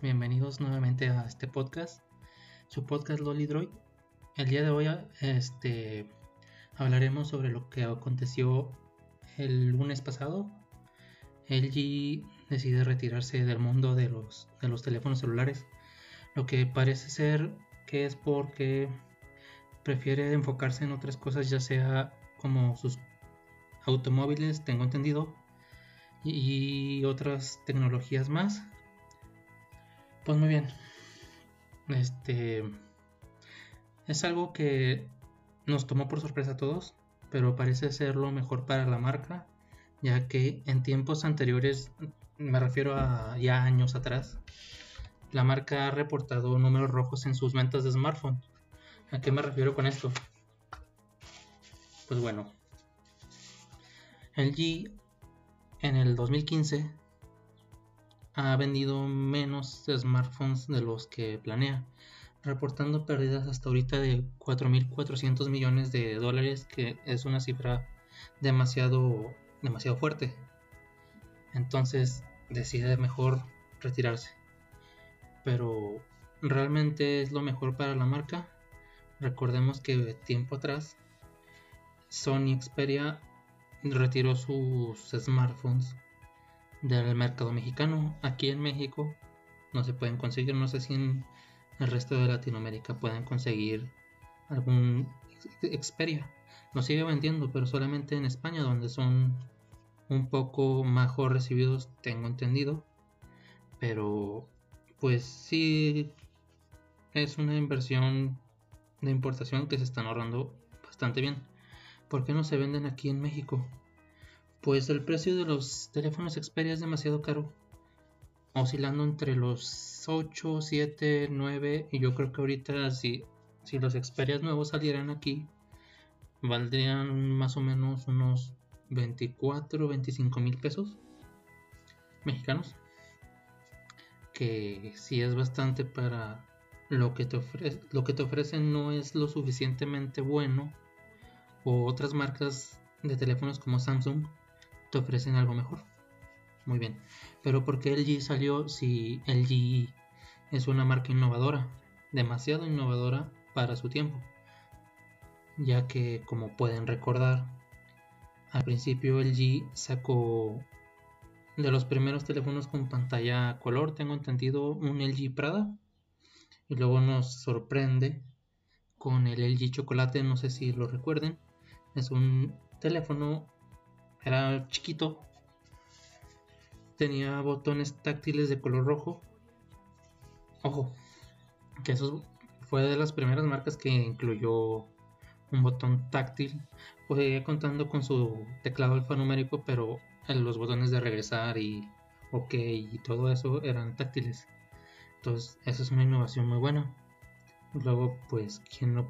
bienvenidos nuevamente a este podcast, su podcast Lolidroid. El día de hoy este, hablaremos sobre lo que aconteció el lunes pasado. LG decide retirarse del mundo de los, de los teléfonos celulares, lo que parece ser que es porque prefiere enfocarse en otras cosas, ya sea como sus automóviles, tengo entendido, y otras tecnologías más. Pues muy bien. Este es algo que nos tomó por sorpresa a todos, pero parece ser lo mejor para la marca, ya que en tiempos anteriores, me refiero a ya años atrás, la marca ha reportado números rojos en sus ventas de smartphone. ¿A qué me refiero con esto? Pues bueno, LG en el 2015 ha vendido menos smartphones de los que planea, reportando pérdidas hasta ahorita de 4.400 millones de dólares, que es una cifra demasiado, demasiado fuerte. Entonces decide mejor retirarse. Pero realmente es lo mejor para la marca. Recordemos que tiempo atrás Sony Xperia retiró sus smartphones del mercado mexicano. Aquí en México no se pueden conseguir, no sé si en el resto de Latinoamérica pueden conseguir algún Xperia. Lo sigue vendiendo, pero solamente en España, donde son un poco mejor recibidos, tengo entendido. Pero pues sí es una inversión de importación que se están ahorrando bastante bien. ¿Por qué no se venden aquí en México? Pues el precio de los teléfonos Xperia es demasiado caro, oscilando entre los 8, 7, 9 y yo creo que ahorita si, si los Xperia nuevos salieran aquí, valdrían más o menos unos 24, 25 mil pesos mexicanos, que si es bastante para lo que te ofrece, lo que te ofrecen no es lo suficientemente bueno o otras marcas de teléfonos como Samsung te ofrecen algo mejor. Muy bien. Pero ¿por qué LG salió si LG es una marca innovadora? Demasiado innovadora para su tiempo. Ya que como pueden recordar, al principio LG sacó de los primeros teléfonos con pantalla color, tengo entendido, un LG Prada. Y luego nos sorprende con el LG Chocolate, no sé si lo recuerden, es un teléfono, era chiquito, tenía botones táctiles de color rojo. Ojo, que eso fue de las primeras marcas que incluyó un botón táctil. Pues contando con su teclado alfanumérico, pero los botones de regresar y OK y todo eso eran táctiles. Entonces, esa es una innovación muy buena. Luego, pues, ¿quién no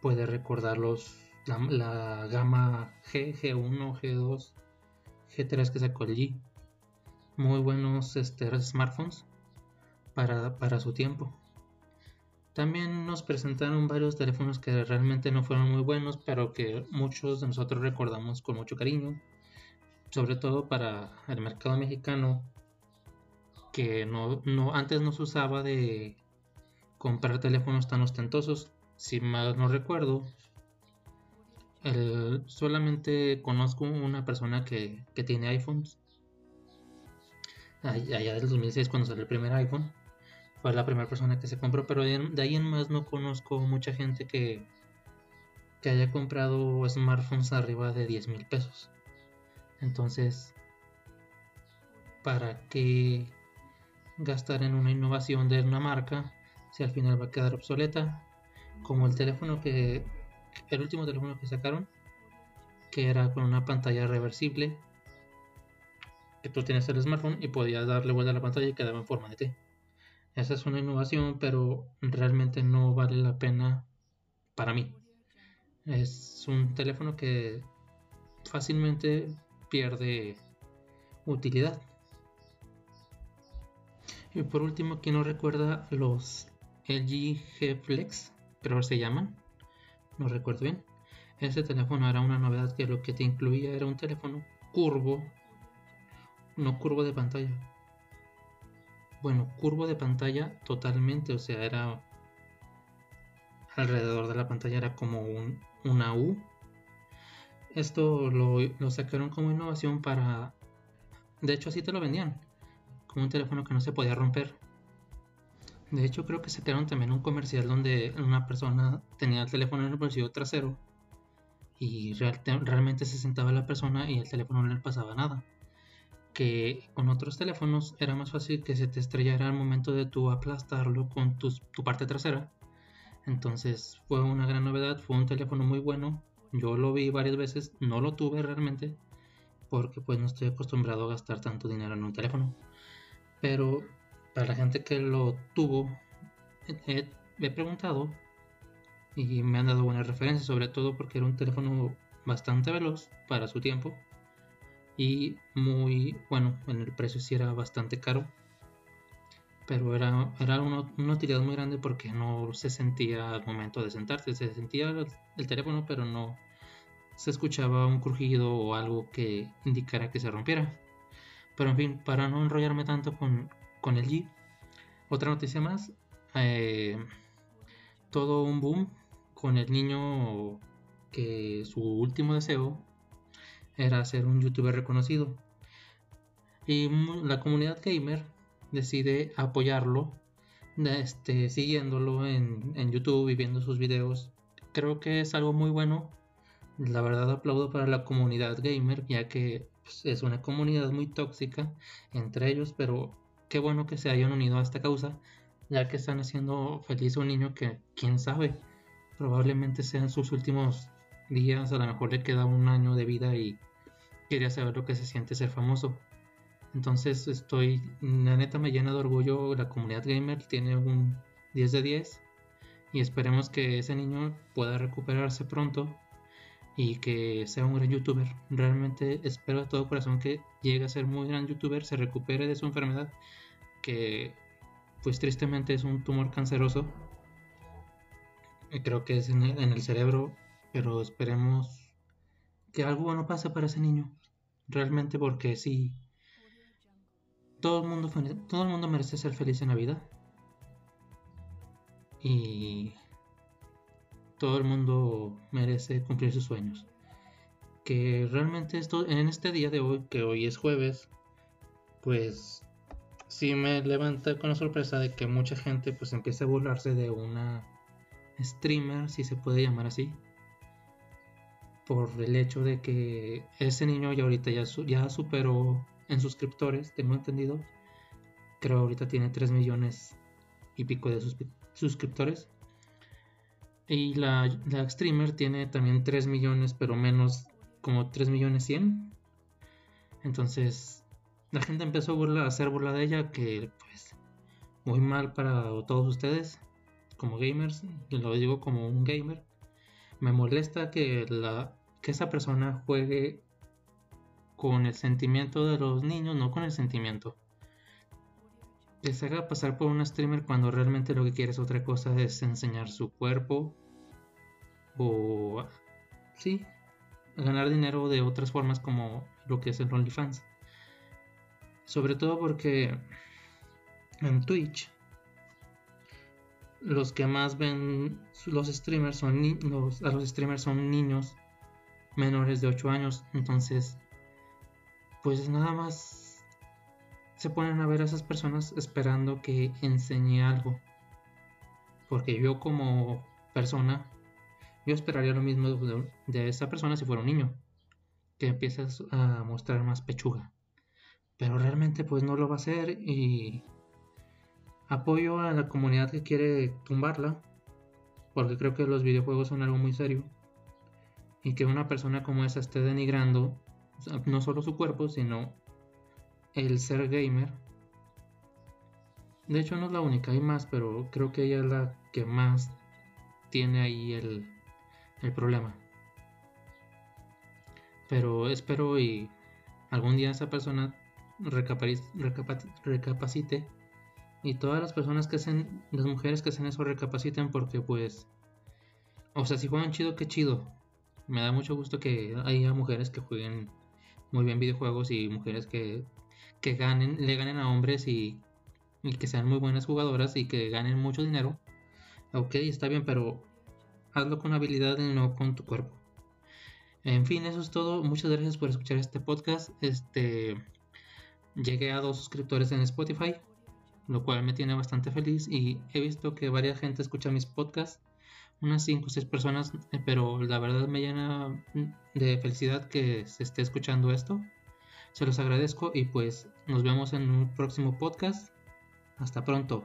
puede recordar los la, gama G, G1, G2, G3 que sacó G. Muy buenos este, smartphones para, para su tiempo. También nos presentaron varios teléfonos que realmente no fueron muy buenos, pero que muchos de nosotros recordamos con mucho cariño. Sobre todo para el mercado mexicano, que no, no, antes no se usaba de comprar teléfonos tan ostentosos. Si mal no recuerdo, solamente conozco una persona que, tiene iPhones. Allá del 2006 cuando salió el primer iPhone. Fue la primera persona que se compró. Pero de, ahí en más no conozco mucha gente que, que haya comprado smartphones arriba de 10 mil pesos. Entonces, ¿para qué gastar en una innovación de una marca si al final va a quedar obsoleta? Como el teléfono que el último teléfono que sacaron, que era con una pantalla reversible, que tú tienes el smartphone y podías darle vuelta a la pantalla y quedaba en forma de T. Esa es una innovación, pero realmente no vale la pena para mí. Es un teléfono que fácilmente pierde utilidad. Y por último, ¿quién no recuerda los LG G Flex? Pero se llaman no recuerdo bien. Ese teléfono era una novedad que lo que te incluía era un teléfono curvo, no curvo de pantalla, bueno, curvo de pantalla totalmente, o sea, era alrededor de la pantalla era como un, una U. Esto lo, lo sacaron como innovación para... De hecho, así te lo vendían, como un teléfono que no se podía romper. De hecho, creo que sacaron también un comercial donde una persona tenía el teléfono en el bolsillo trasero y realmente se sentaba la persona y el teléfono no le pasaba nada. Que con otros teléfonos era más fácil que se te estrellara al momento de tú aplastarlo con tu, tu parte trasera. Entonces fue una gran novedad, fue un teléfono muy bueno. Yo lo vi varias veces, no lo tuve realmente porque pues no estoy acostumbrado a gastar tanto dinero en un teléfono. Pero para la gente que lo tuvo, he, preguntado y me han dado buenas referencias, sobre todo porque era un teléfono bastante veloz para su tiempo y muy bueno, en el precio sí era bastante caro, pero era, era una, utilidad muy grande porque no se sentía al momento de sentarse, se sentía el teléfono, pero no se escuchaba un crujido o algo que indicara que se rompiera. Pero en fin, para no enrollarme tanto con, con el G. Otra noticia más, eh, todo un boom con el niño que su último deseo era ser un youtuber reconocido. Y la comunidad gamer decide apoyarlo, este, siguiéndolo en, en YouTube y viendo sus videos. Creo que es algo muy bueno. La verdad aplaudo para la comunidad gamer, ya que pues, es una comunidad muy tóxica entre ellos, pero qué bueno que se hayan unido a esta causa, ya que están haciendo feliz a un niño que, quién sabe, probablemente sean sus últimos días, a lo mejor le queda un año de vida y quería saber lo que se siente ser famoso. Entonces estoy, la neta me llena de orgullo, la comunidad gamer tiene un 10 de 10 y esperemos que ese niño pueda recuperarse pronto y que sea un gran youtuber. Realmente espero de todo corazón que llegue a ser muy gran youtuber, se recupere de su enfermedad, que pues tristemente es un tumor canceroso. Creo que es en el, cerebro, pero esperemos que algo no pase para ese niño. Realmente porque sí, todo el mundo, todo el mundo merece ser feliz en la vida. Y todo el mundo merece cumplir sus sueños. Que realmente esto, en este día de hoy, que hoy es jueves, pues sí me levanta con la sorpresa de que mucha gente pues empieza a burlarse de una streamer, si se puede llamar así, por el hecho de que ese niño ya ahorita ya, ya superó en suscriptores, tengo entendido, creo ahorita tiene 3 millones y pico de suscriptores y la, streamer tiene también 3 millones, pero menos como 3 millones 100. Entonces la gente empezó a, hacer burla de ella, que pues muy mal para todos ustedes como gamers, lo digo como un gamer. Me molesta que, la, que esa persona juegue con el sentimiento de los niños, no con el sentimiento. Se haga pasar por una streamer cuando realmente lo que quiere es otra cosa, es enseñar su cuerpo, o sí, ganar dinero de otras formas como lo que es el OnlyFans. Sobre todo porque en Twitch los que más ven los streamers son los, a los streamers son niños menores de 8 años, entonces pues nada más se ponen a ver a esas personas esperando que enseñe algo. Porque yo como persona yo esperaría lo mismo de, esa persona si fuera un niño, que empiezas a mostrar más pechuga. Pero realmente pues no lo va a hacer y apoyo a la comunidad que quiere tumbarla, porque creo que los videojuegos son algo muy serio. Y que una persona como esa esté denigrando no solo su cuerpo, sino el ser gamer. De hecho no es la única, hay más, pero creo que ella es la que más tiene ahí el, el problema. Pero espero y algún día esa persona recapacite y todas las personas que hacen, las mujeres que hacen eso recapaciten porque pues, o sea, si juegan chido, qué chido. Me da mucho gusto que haya mujeres que jueguen muy bien videojuegos y mujeres que, que ganen, le ganen a hombres y y que sean muy buenas jugadoras y que ganen mucho dinero, ok, está bien, pero hazlo con habilidad y no con tu cuerpo. En fin, eso es todo. Muchas gracias por escuchar este podcast. Este llegué a dos suscriptores en Spotify, lo cual me tiene bastante feliz y he visto que varias gente escucha mis podcasts, unas 5 o 6 personas, eh, pero la verdad me llena de felicidad que se esté escuchando esto. Se los agradezco y pues nos vemos en un próximo podcast. Hasta pronto.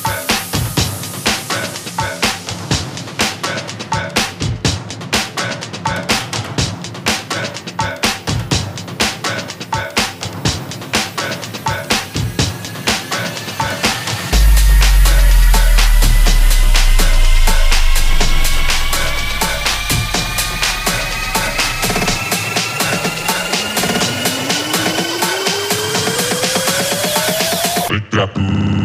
up.